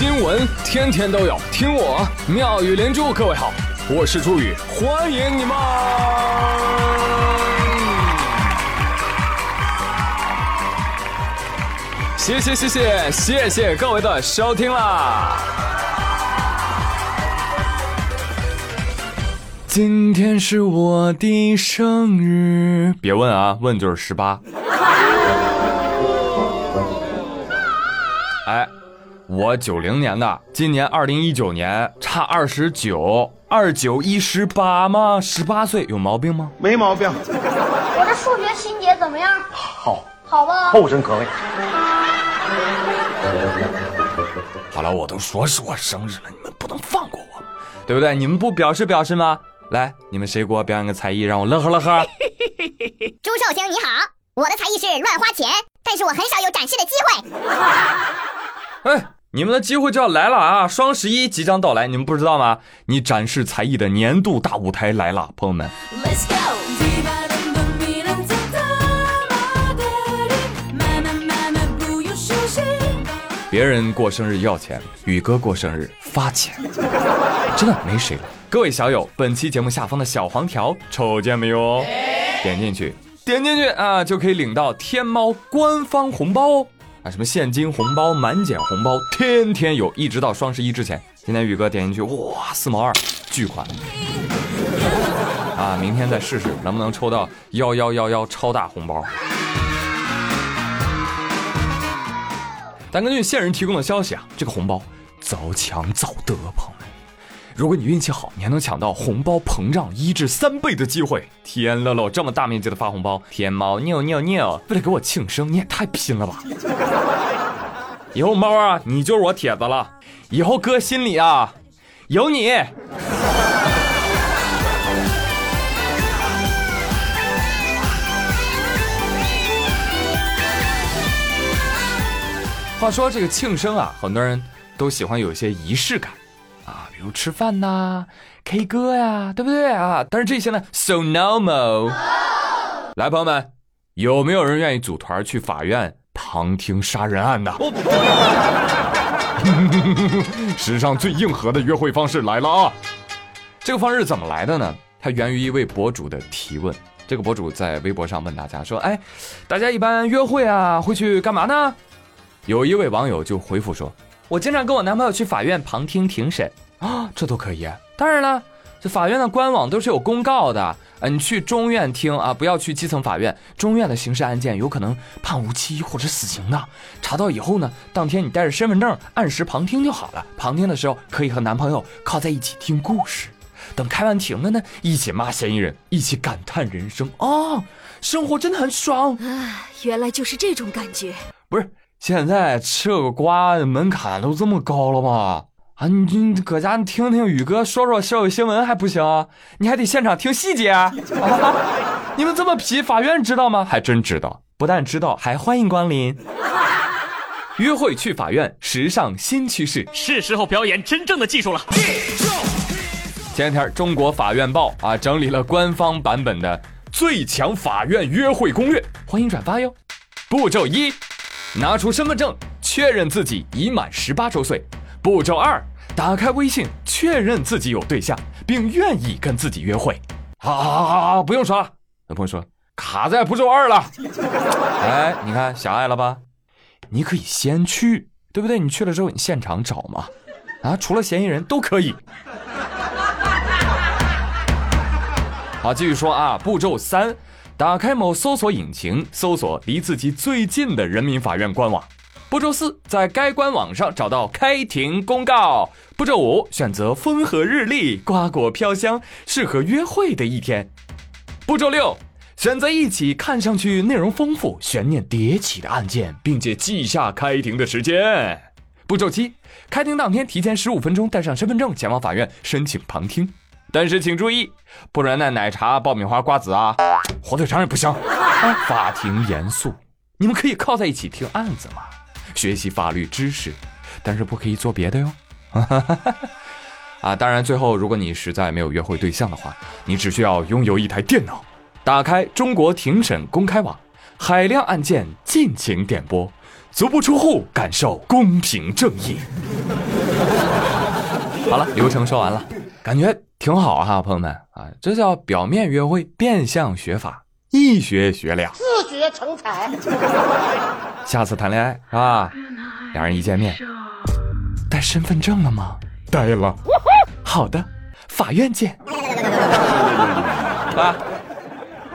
新闻天天都有，听我妙语连珠。各位好，我是朱宇，欢迎你们！谢谢谢谢谢谢各位的收听啦！今天是我的生日，别问啊，问就是十八。我九零年的，今年二零一九年，差二十九，二九一十八吗？十八岁有毛病吗？没毛病，我这数学心结怎么样？好，好吧。后生可畏。好了，我都说是我生日了，你们不能放过我，对不对？你们不表示表示吗？来，你们谁给我表演个才艺，让我乐呵乐呵？朱寿星你好，我的才艺是乱花钱，但是我很少有展示的机会。哎，你们的机会就要来了啊！双十一即将到来，你们不知道吗？你展示才艺的年度大舞台来了，朋友们。Let's go。别人过生日要钱，宇哥过生日发钱，真的没谁了。各位小友，本期节目下方的小黄条瞅见没有？点进去，点进去啊，就可以领到天猫官方红包哦！啊，什么现金红包、满减红包，天天有，一直到双十一之前。今天宇哥点进去，哇，四毛二，巨款！啊，明天再试试能不能抽到幺幺幺幺超大红包。但根据线人提供的消息啊，这个红包早抢早得，朋友们。如果你运气好，你还能抢到红包膨胀一至三倍的机会。天乐乐这么大面积的发红包，天猫牛牛牛，为了给我庆生，你也太拼了吧！以后猫啊，你就是我铁子了。以后哥心里啊，有你。话说这个庆生啊，很多人都喜欢有一些仪式感啊，比如吃饭呐、K 歌呀，对不对啊？但是这些呢，so normal。来，朋友们，有没有人愿意组团去法院旁听杀人案的？史上最硬核的约会方式来了啊！这个方式怎么来的呢？它源于一位博主的提问。这个博主在微博上问大家说：“哎，大家一般约会啊，会去干嘛呢？”有一位网友就回复说：“我经常跟我男朋友去法院旁听庭审啊，这都可以。当然了，这法院的官网都是有公告的，嗯，你去中院听啊，不要去基层法院。中院的刑事案件有可能判无期或者死刑的。查到以后呢，当天你带着身份证按时旁听就好了。旁听的时候可以和男朋友靠在一起听故事，等开完庭了呢，一起骂嫌疑人，一起感叹人生啊，生活真的很爽啊！原来就是这种感觉，不是。”现在吃个瓜门槛都这么高了吗？啊，你你搁家听听宇哥说说社会新闻还不行？啊你还得现场听细节啊！你们这么皮，法院知道吗？还真知道，不但知道，还欢迎光临。约会去法院，时尚新趋势，是时候表演真正的技术了。前两天，《中国法院报》啊整理了官方版本的最强法院约会攻略，欢迎转发哟。步骤一。拿出身份证确认自己已满十八周岁。步骤二，打开微信确认自己有对象，并愿意跟自己约会。好，好，好，好，不用刷。有朋友说卡在步骤二了。哎，你看狭隘了吧？你可以先去，对不对？你去了之后，你现场找嘛。啊，除了嫌疑人都可以。好，继续说啊，步骤三。打开某搜索引擎，搜索离自己最近的人民法院官网。步骤四，在该官网上找到开庭公告。步骤五，选择风和日丽、瓜果飘香、适合约会的一天。步骤六，选择一起看上去内容丰富、悬念迭起的案件，并且记下开庭的时间。步骤七，开庭当天提前十五分钟带上身份证前往法院申请旁听。但是请注意，不然那奶茶、爆米花、瓜子啊，火腿肠也不行。法庭严肃，你们可以靠在一起听案子嘛，学习法律知识，但是不可以做别的哟。啊，当然，最后如果你实在没有约会对象的话，你只需要拥有一台电脑，打开中国庭审公开网，海量案件尽情点播，足不出户感受公平正义。好了，流程说完了，感觉挺好哈，朋友们啊，这叫表面约会，变相学法，一学学俩，自学成才。下次谈恋爱是吧？两人一见面，带身份证了吗？带了。好的，法院见。啊！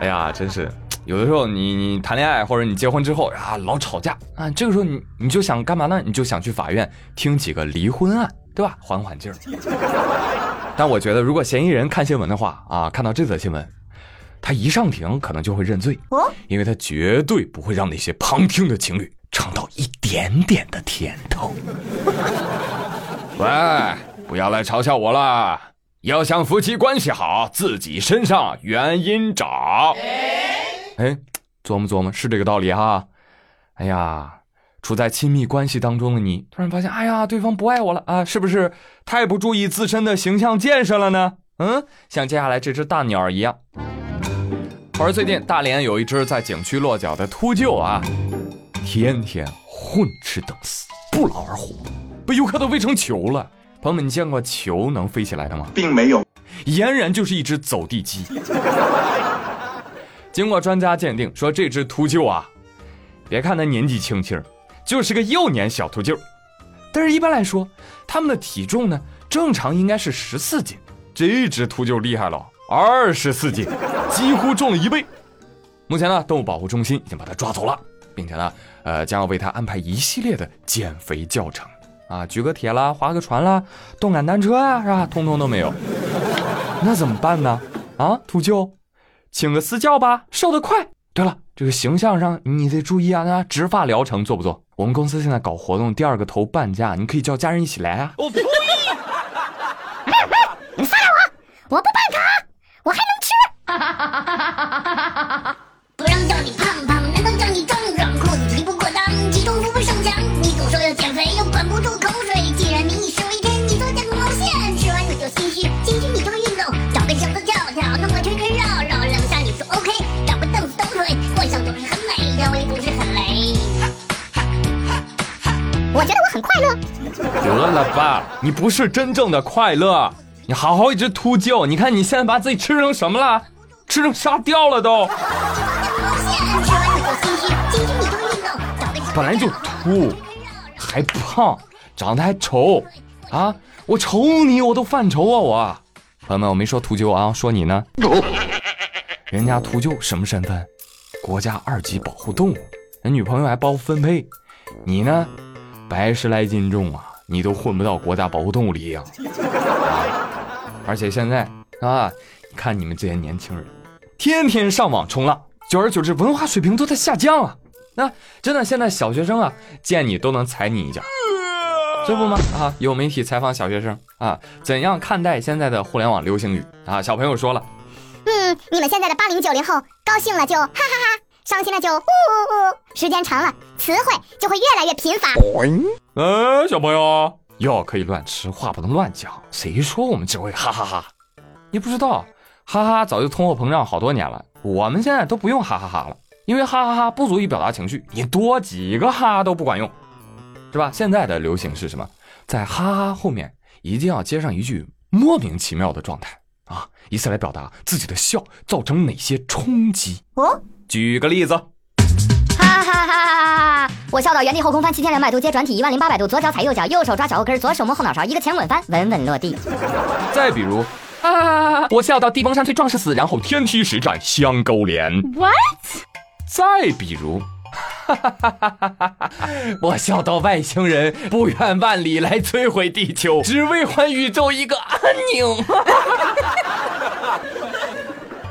哎呀，真是，有的时候你你谈恋爱或者你结婚之后啊，老吵架啊，这个时候你你就想干嘛呢？你就想去法院听几个离婚案，对吧？缓缓劲儿。但我觉得，如果嫌疑人看新闻的话啊，看到这则新闻，他一上庭可能就会认罪，因为他绝对不会让那些旁听的情侣尝到一点点的甜头。喂，不要来嘲笑我了。要想夫妻关系好，自己身上原因找。哎，琢磨琢磨，是这个道理哈。哎呀，处在亲密关系当中的你，突然发现，哎呀，对方不爱我了啊，是不是太不注意自身的形象建设了呢？嗯，像接下来这只大鸟一样。话说最近大连有一只在景区落脚的秃鹫啊，天天混吃等死，不劳而获，被游客都喂成球了。朋友们，你见过球能飞起来的吗？并没有，俨然就是一只走地鸡。经过专家鉴定，说这只秃鹫啊，别看它年纪轻轻，就是个幼年小秃鹫。但是，一般来说，它们的体重呢，正常应该是十四斤。这只秃鹫厉害了，二十四斤，几乎重了一倍。目前呢，动物保护中心已经把它抓走了，并且呢，呃，将要为它安排一系列的减肥教程。啊，举个铁啦，划个船啦，动感单车啊，是吧？通通都没有，那怎么办呢？啊，秃鹫，请个私教吧，瘦得快。对了，这个形象上你得注意啊，那植发疗程做不做？我们公司现在搞活动，第二个头半价，你可以叫家人一起来啊。我呸！你放了我，我不办卡，我还能吃。哈不让叫你胖胖，难道叫你壮壮？裤子提不过裆，体重不上墙。你总说要减肥，又管不住口水。既然你瘦一天，你做点毛线？吃完你就心虚，心虚你就运动，找个绳子跳跳，弄个圈圈绕绕，两下你说 OK，找个凳子蹬腿，幻想总是很美，腰围不是很累。我觉得我很快乐。得了吧，你不是真正的快乐，你好好一只秃鹫，你看你现在把自己吃成什么了？吃成沙雕了都。本来就秃，还胖，长得还丑，啊！我瞅你我都犯愁啊！我，朋友们，我没说秃鹫啊，说你呢。人家秃鹫什么身份？国家二级保护动物，人女朋友还包分配，你呢？百十来斤重啊，你都混不到国家保护动物里呀！而且现在啊，看你们这些年轻人，天天上网冲浪，久而久之，文化水平都在下降啊！那真的，现在小学生啊，见你都能踩你一脚，这不吗？啊，有媒体采访小学生啊，怎样看待现在的互联网流行语啊？小朋友说了，嗯，你们现在的八零九零后，高兴了就哈哈哈，伤心了就呜呜呜，时间长了，词汇就会越来越贫乏。嗯，小朋友，药可以乱吃，话不能乱讲。谁说我们只会哈哈哈？你不知道，哈哈早就通货膨胀好多年了，我们现在都不用哈哈哈了。因为哈哈哈不足以表达情绪，你多几个哈都不管用，是吧？现在的流行是什么？在哈哈后面一定要接上一句莫名其妙的状态啊，以此来表达自己的笑造成哪些冲击。哦，举个例子，哈哈哈哈哈！我笑到原地后空翻七千两百度，接转体一万零八百度，左脚踩右脚，右手抓脚后跟，左手摸后脑勺，一个前滚翻，稳稳落地。再比如，啊，我笑到地崩山摧壮士死，然后天梯实战相勾连。What？再比如，我笑到外星人不远万里来摧毁地球，只为还宇宙一个安宁。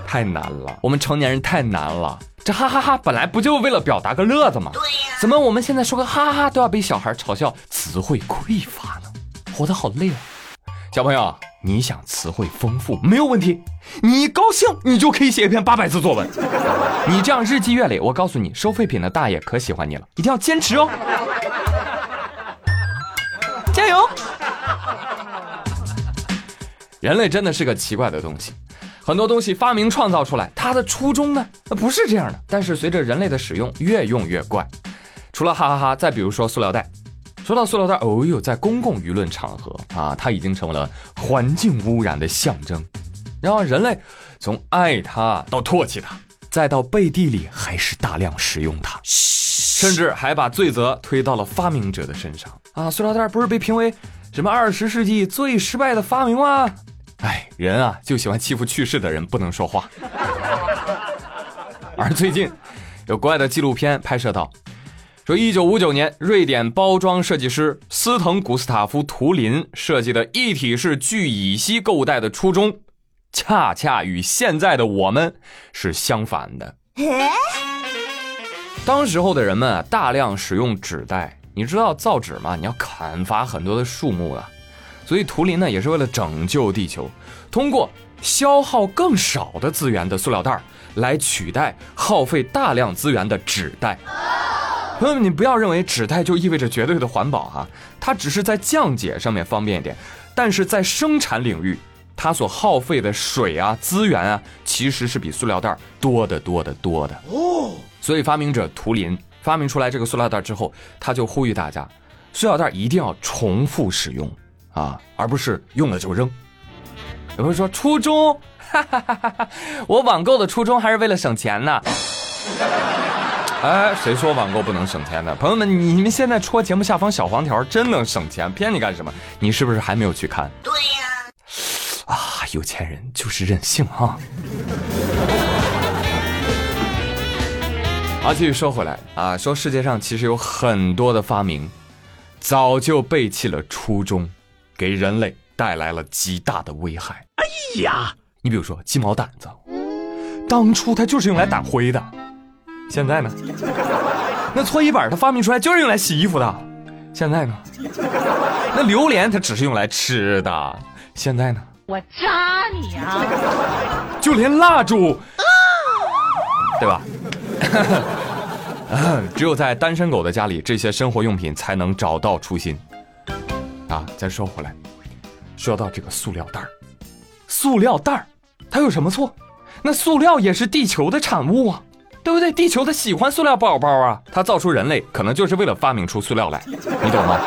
太难了，我们成年人太难了。这哈哈哈本来不就为了表达个乐子吗？对呀。怎么我们现在说个哈哈哈都要被小孩嘲笑词汇匮乏呢？活得好累啊，小朋友。你想词汇丰富没有问题，你高兴你就可以写一篇八百字作文。你这样日积月累，我告诉你，收废品的大爷可喜欢你了，一定要坚持哦，加油！人类真的是个奇怪的东西，很多东西发明创造出来，它的初衷呢不是这样的，但是随着人类的使用，越用越怪。除了哈哈哈，再比如说塑料袋。说到塑料袋，哦呦，在公共舆论场合啊，它已经成为了环境污染的象征。然后人类从爱它到唾弃它，再到背地里还是大量使用它，甚至还把罪责推到了发明者的身上啊！塑料袋不是被评为什么二十世纪最失败的发明吗？哎，人啊就喜欢欺负去世的人，不能说话。而最近有国外的纪录片拍摄到。说，一九五九年，瑞典包装设计师斯滕古斯塔夫图林设计的一体式聚乙烯购物袋的初衷，恰恰与现在的我们是相反的。当时候的人们啊，大量使用纸袋，你知道造纸吗？你要砍伐很多的树木啊，所以图林呢，也是为了拯救地球，通过消耗更少的资源的塑料袋来取代耗费大量资源的纸袋。朋友们，你不要认为纸袋就意味着绝对的环保哈，它只是在降解上面方便一点，但是在生产领域，它所耗费的水啊、资源啊，其实是比塑料袋多得多得多的哦。所以发明者图林发明出来这个塑料袋之后，他就呼吁大家，塑料袋一定要重复使用啊，而不是用了就扔。有人说初衷，哈哈哈哈哈，我网购的初衷还是为了省钱呢。哎，谁说网购不能省钱的？朋友们，你们现在戳节目下方小黄条，真能省钱？骗你干什么？你是不是还没有去看？对呀。啊，有钱人就是任性啊！好，继续说回来啊，说世界上其实有很多的发明，早就背弃了初衷，给人类带来了极大的危害。哎呀，你比如说鸡毛掸子，当初它就是用来掸灰的。现在呢？那搓衣板它发明出来就是用来洗衣服的。现在呢？那榴莲它只是用来吃的。现在呢？我扎你啊！就连蜡烛，对吧？只有在单身狗的家里，这些生活用品才能找到初心。啊，再说回来，说到这个塑料袋儿，塑料袋儿它有什么错？那塑料也是地球的产物啊。对不对？地球它喜欢塑料包包啊，它造出人类可能就是为了发明出塑料来，你懂吗？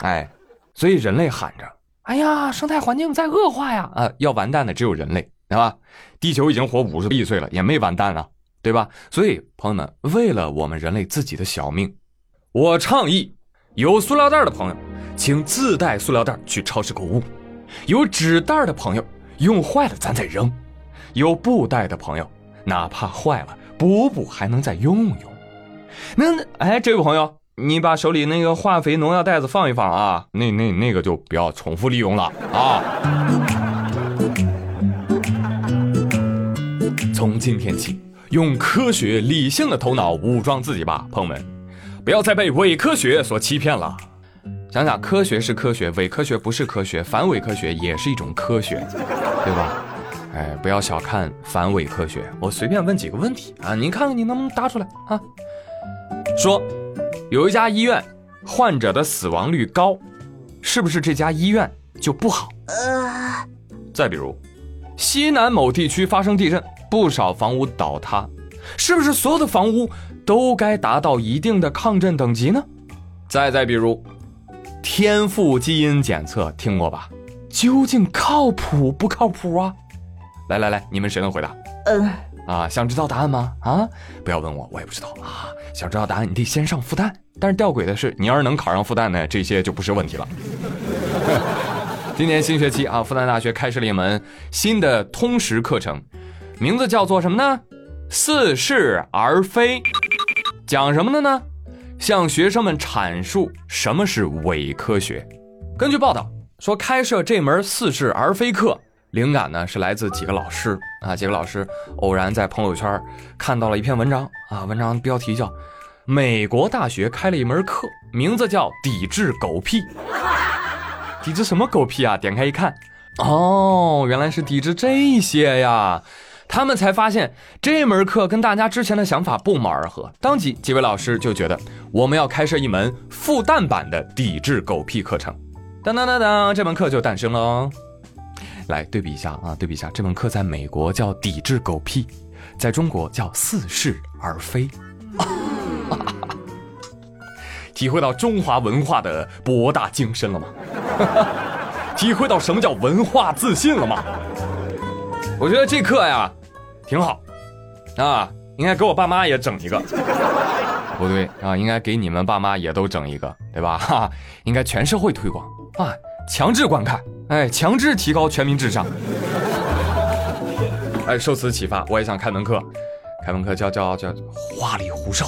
哎，所以人类喊着：“哎呀，生态环境在恶化呀！”啊，要完蛋的只有人类，对吧？地球已经活五十亿岁了，也没完蛋啊，对吧？所以朋友们，为了我们人类自己的小命，我倡议：有塑料袋的朋友，请自带塑料袋去超市购物；有纸袋的朋友，用坏了咱再扔；有布袋的朋友，哪怕坏了。补补还能再用用，那那哎，这位朋友，你把手里那个化肥农药袋子放一放啊，那那那个就不要重复利用了啊。从今天起，用科学理性的头脑武装自己吧，朋友们，不要再被伪科学所欺骗了。想想，科学是科学，伪科学不是科学，反伪科学也是一种科学，对吧？哎，不要小看反伪科学。我随便问几个问题啊，您看看你能不能答出来啊？说，有一家医院患者的死亡率高，是不是这家医院就不好？呃。再比如，西南某地区发生地震，不少房屋倒塌，是不是所有的房屋都该达到一定的抗震等级呢？再再比如，天赋基因检测听过吧？究竟靠谱不靠谱啊？来来来，你们谁能回答？嗯，啊，想知道答案吗？啊，不要问我，我也不知道啊。想知道答案，你得先上复旦。但是吊诡的是，你要是能考上复旦呢，这些就不是问题了。今年新学期啊，复旦大学开设了一门新的通识课程，名字叫做什么呢？似是而非。讲什么的呢？向学生们阐述什么是伪科学。根据报道说，开设这门似是而非课。灵感呢是来自几个老师啊，几个老师偶然在朋友圈看到了一篇文章啊，文章标题叫《美国大学开了一门课，名字叫抵制狗屁》，抵制什么狗屁啊？点开一看，哦，原来是抵制这些呀！他们才发现这门课跟大家之前的想法不谋而合，当即几位老师就觉得我们要开设一门复旦版的抵制狗屁课程，当当当当，这门课就诞生了哦。来对比一下啊，对比一下，这门课在美国叫抵制狗屁，在中国叫似是而非。体会到中华文化的博大精深了吗？体会到什么叫文化自信了吗？我觉得这课呀，挺好，啊，应该给我爸妈也整一个。不对啊，应该给你们爸妈也都整一个，对吧？哈，应该全社会推广啊，强制观看，哎，强制提高全民智商。哎，受此启发，我也想开门课，开门课叫叫叫花里胡哨。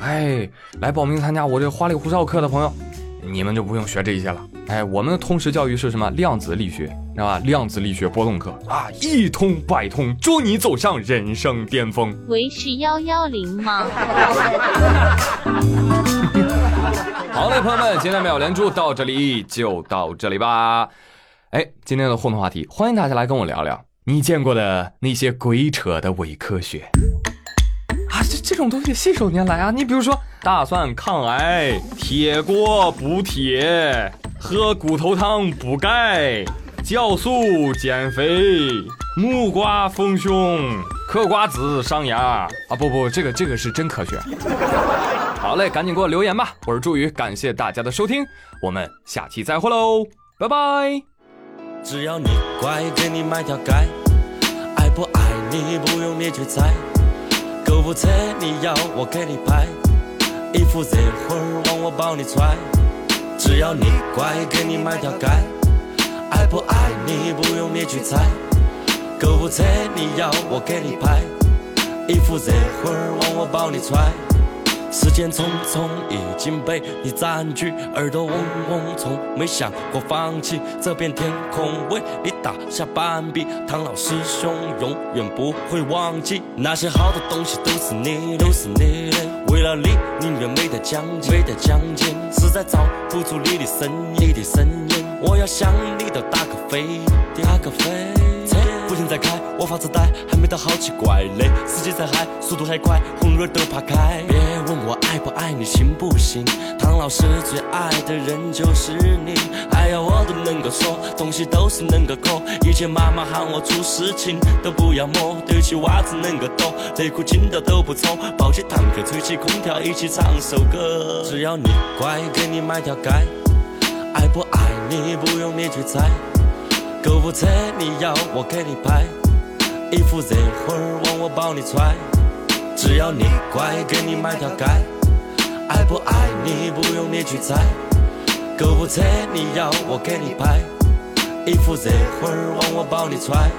哎，来报名参加我这花里胡哨课的朋友，你们就不用学这些了。哎，我们的通识教育是什么？量子力学，知道吧？量子力学波动课啊，一通百通，助你走上人生巅峰。喂，是幺幺零吗？好嘞，朋友们，今天妙连珠到这里就到这里吧。哎，今天的互动话题，欢迎大家来跟我聊聊你见过的那些鬼扯的伪科学。啊，这这种东西信手拈来啊！你比如说，大蒜抗癌，铁锅补铁，喝骨头汤补钙，酵素减肥，木瓜丰胸，嗑瓜子伤牙啊！不不，这个这个是真科学。好嘞，赶紧给我留言吧！我是朱宇，感谢大家的收听，我们下期再会喽，拜拜。只要你乖，给你买条街，爱不爱你不用你去猜。购物车你要我给你拍，衣服热乎儿往我包里揣。只要你乖，给你买条街。爱不爱你不用你去猜。购物车你要我给你拍，衣服热乎儿往我包里揣。时间匆匆已经被你占据，耳朵嗡嗡，从没想过放弃这片天空，为你打下半壁。唐老师兄永远不会忘记，那些好的东西都是你，都是你的。为了你，宁愿没得奖金，没得奖金，实在找不出你的身影，你的身影。我要向你都打个飞，打个飞。车不停在开，我发着呆，还没到，好奇怪嘞。司机在嗨，速度还快，红绿灯都怕开。别问我爱不爱你，行不行？唐老师最爱的人就是你，还要我都能够说，东西都是能够抠。以前妈妈喊我出事情都不要摸，对起袜子能够抖，内裤紧到都不抽，抱起坦克吹起空调一起唱首歌。只要你乖，给你买条街，爱不爱你不用你去猜。购物车你要我给你拍，衣服热乎儿往我包里揣。只要你乖，给你买条街。爱不爱你不用你去猜。购物车你要我给你拍，衣服热乎儿往我包里揣。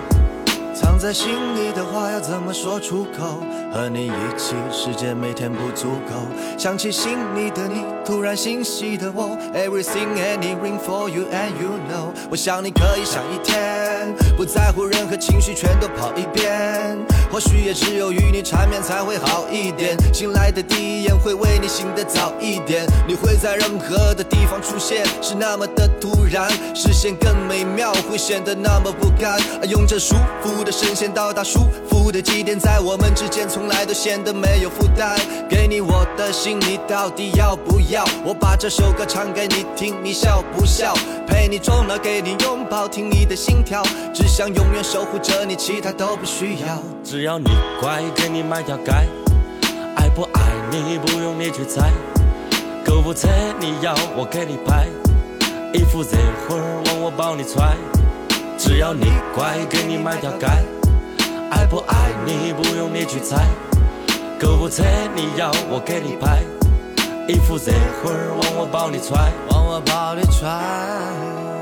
藏在心里的话要怎么说出口？和你一起，时间每天不足够。想起心里的你，突然欣喜的我。Everything anything for you and you know。我想你可以想一天，不在乎任何情绪，全都跑一遍。或许也只有与你缠绵才会好一点。醒来的第一眼会为你醒得早一点。你会在任何的地方出现，是那么的突然，视线更美妙，会显得那么不甘。用这舒服的声线到达舒服的极点，在我们之间从来都显得没有负担。给你我的心，你到底要不要？我把这首歌唱给你听，你笑不笑？陪你终老，给你拥抱，听你的心跳，只想永远守护着你，其他都不需要。只要你乖，给你买条街。爱不爱你不用你去猜。购物车你要我给你拍，衣服热乎儿往我包里揣。只要你乖，给你买条街。爱不爱你不用你去猜。购物车你要我给你拍，衣服热乎儿往我包里揣，往我包里揣。